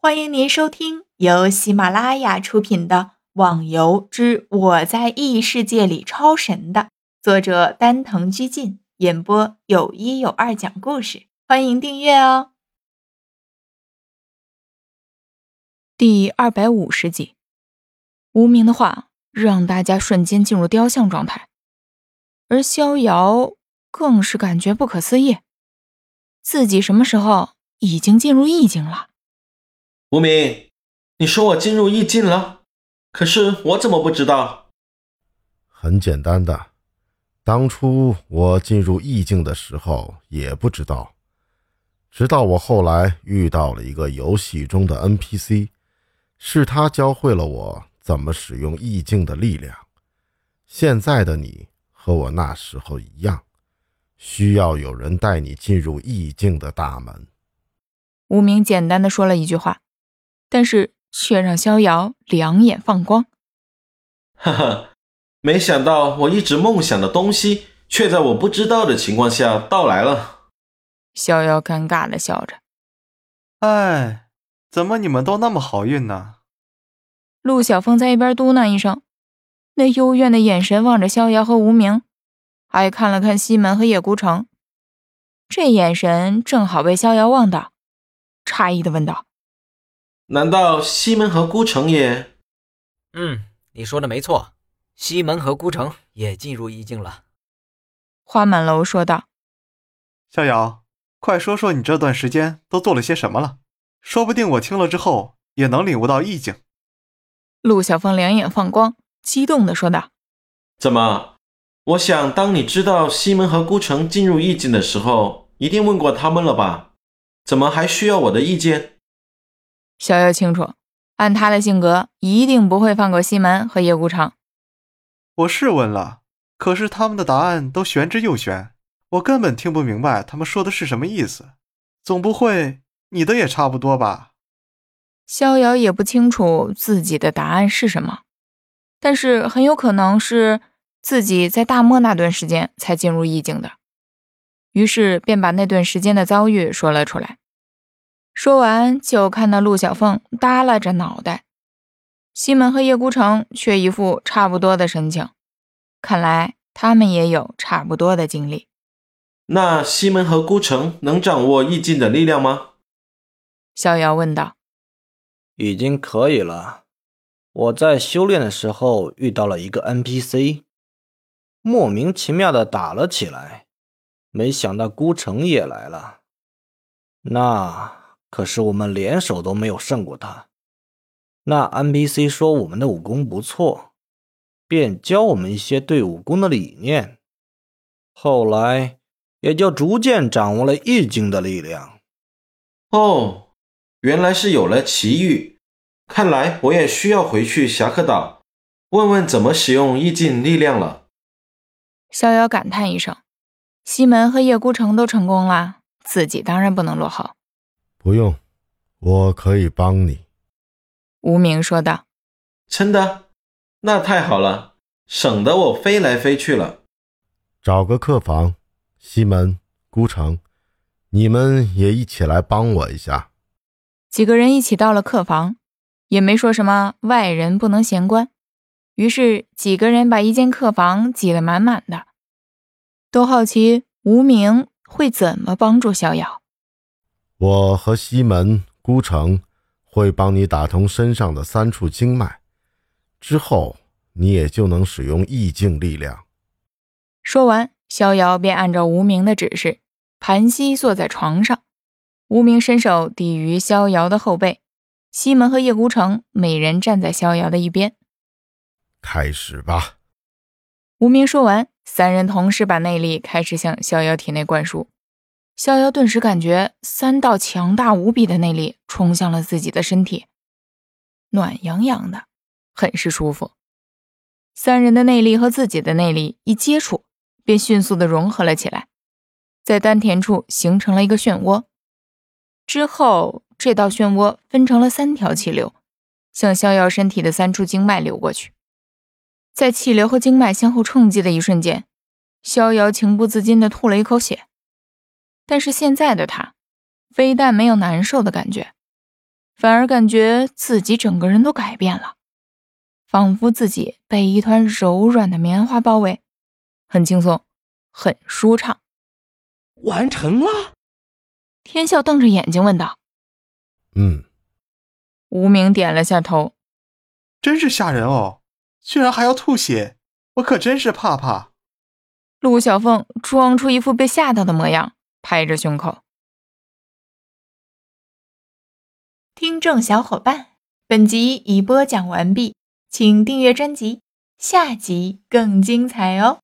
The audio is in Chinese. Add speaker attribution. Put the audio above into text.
Speaker 1: 欢迎您收听由喜马拉雅出品的《网游之我在异世界里超神》的作者丹藤居进演播，有一有二讲故事。欢迎订阅哦。第二百五十集，无名的话让大家瞬间进入雕像状态，而逍遥更是感觉不可思议，自己什么时候已经进入意境了？
Speaker 2: 无名，你说我进入意境了，可是我怎么不知道？
Speaker 3: 很简单的，当初我进入意境的时候也不知道，直到我后来遇到了一个游戏中的 NPC，是他教会了我怎么使用意境的力量。现在的你和我那时候一样，需要有人带你进入意境的大门。
Speaker 1: 无名简单的说了一句话。但是却让逍遥两眼放光。
Speaker 2: 哈哈，没想到我一直梦想的东西，却在我不知道的情况下到来了。
Speaker 1: 逍遥尴尬的笑着。
Speaker 4: 哎，怎么你们都那么好运呢？
Speaker 1: 陆小凤在一边嘟囔一声，那幽怨的眼神望着逍遥和无名，还看了看西门和叶孤城，这眼神正好被逍遥望到，诧异的问道。
Speaker 2: 难道西门和孤城也？
Speaker 5: 嗯，你说的没错，西门和孤城也进入意境了。
Speaker 1: 花满楼说道：“
Speaker 4: 逍遥，快说说你这段时间都做了些什么了？说不定我听了之后也能领悟到意境。”
Speaker 1: 陆小凤两眼放光，激动的说道：“
Speaker 2: 怎么？我想当你知道西门和孤城进入意境的时候，一定问过他们了吧？怎么还需要我的意见？”
Speaker 1: 逍遥清楚，按他的性格，一定不会放过西门和叶孤城。
Speaker 4: 我是问了，可是他们的答案都玄之又玄，我根本听不明白他们说的是什么意思。总不会你的也差不多吧？
Speaker 1: 逍遥也不清楚自己的答案是什么，但是很有可能是自己在大漠那段时间才进入意境的，于是便把那段时间的遭遇说了出来。说完，就看到陆小凤耷拉着脑袋，西门和叶孤城却一副差不多的神情，看来他们也有差不多的经历。
Speaker 2: 那西门和孤城能掌握意境的力量吗？
Speaker 1: 逍遥问道。
Speaker 6: 已经可以了。我在修炼的时候遇到了一个 NPC，莫名其妙的打了起来，没想到孤城也来了。那。可是我们联手都没有胜过他。那 NPC 说我们的武功不错，便教我们一些对武功的理念。后来也就逐渐掌握了意境的力量。
Speaker 2: 哦，原来是有了奇遇。看来我也需要回去侠客岛，问问怎么使用意境力量了。
Speaker 1: 逍遥感叹一声：“西门和叶孤城都成功了，自己当然不能落后。”
Speaker 3: 不用，我可以帮你。”
Speaker 1: 无名说道。
Speaker 2: “真的？那太好了，省得我飞来飞去了。”
Speaker 3: 找个客房，西门、孤城，你们也一起来帮我一下。
Speaker 1: 几个人一起到了客房，也没说什么外人不能闲观，于是几个人把一间客房挤得满满的，都好奇无名会怎么帮助逍遥。
Speaker 3: 我和西门、孤城会帮你打通身上的三处经脉，之后你也就能使用意境力量。
Speaker 1: 说完，逍遥便按照无名的指示，盘膝坐在床上。无名伸手抵于逍遥的后背，西门和叶孤城每人站在逍遥的一边。
Speaker 3: 开始吧。
Speaker 1: 无名说完，三人同时把内力开始向逍遥体内灌输。逍遥顿时感觉三道强大无比的内力冲向了自己的身体，暖洋洋的，很是舒服。三人的内力和自己的内力一接触，便迅速的融合了起来，在丹田处形成了一个漩涡。之后，这道漩涡分成了三条气流，向逍遥身体的三处经脉流过去。在气流和经脉相互冲击的一瞬间，逍遥情不自禁的吐了一口血。但是现在的他，非但没有难受的感觉，反而感觉自己整个人都改变了，仿佛自己被一团柔软的棉花包围，很轻松，很舒畅。
Speaker 7: 完成了。
Speaker 1: 天笑瞪着眼睛问道：“
Speaker 3: 嗯。”
Speaker 1: 无名点了下头。
Speaker 4: 真是吓人哦，居然还要吐血，我可真是怕怕。
Speaker 1: 陆小凤装出一副被吓到的模样，拍着胸口。听众小伙伴，本集已播讲完毕，请订阅专辑，下集更精彩哦。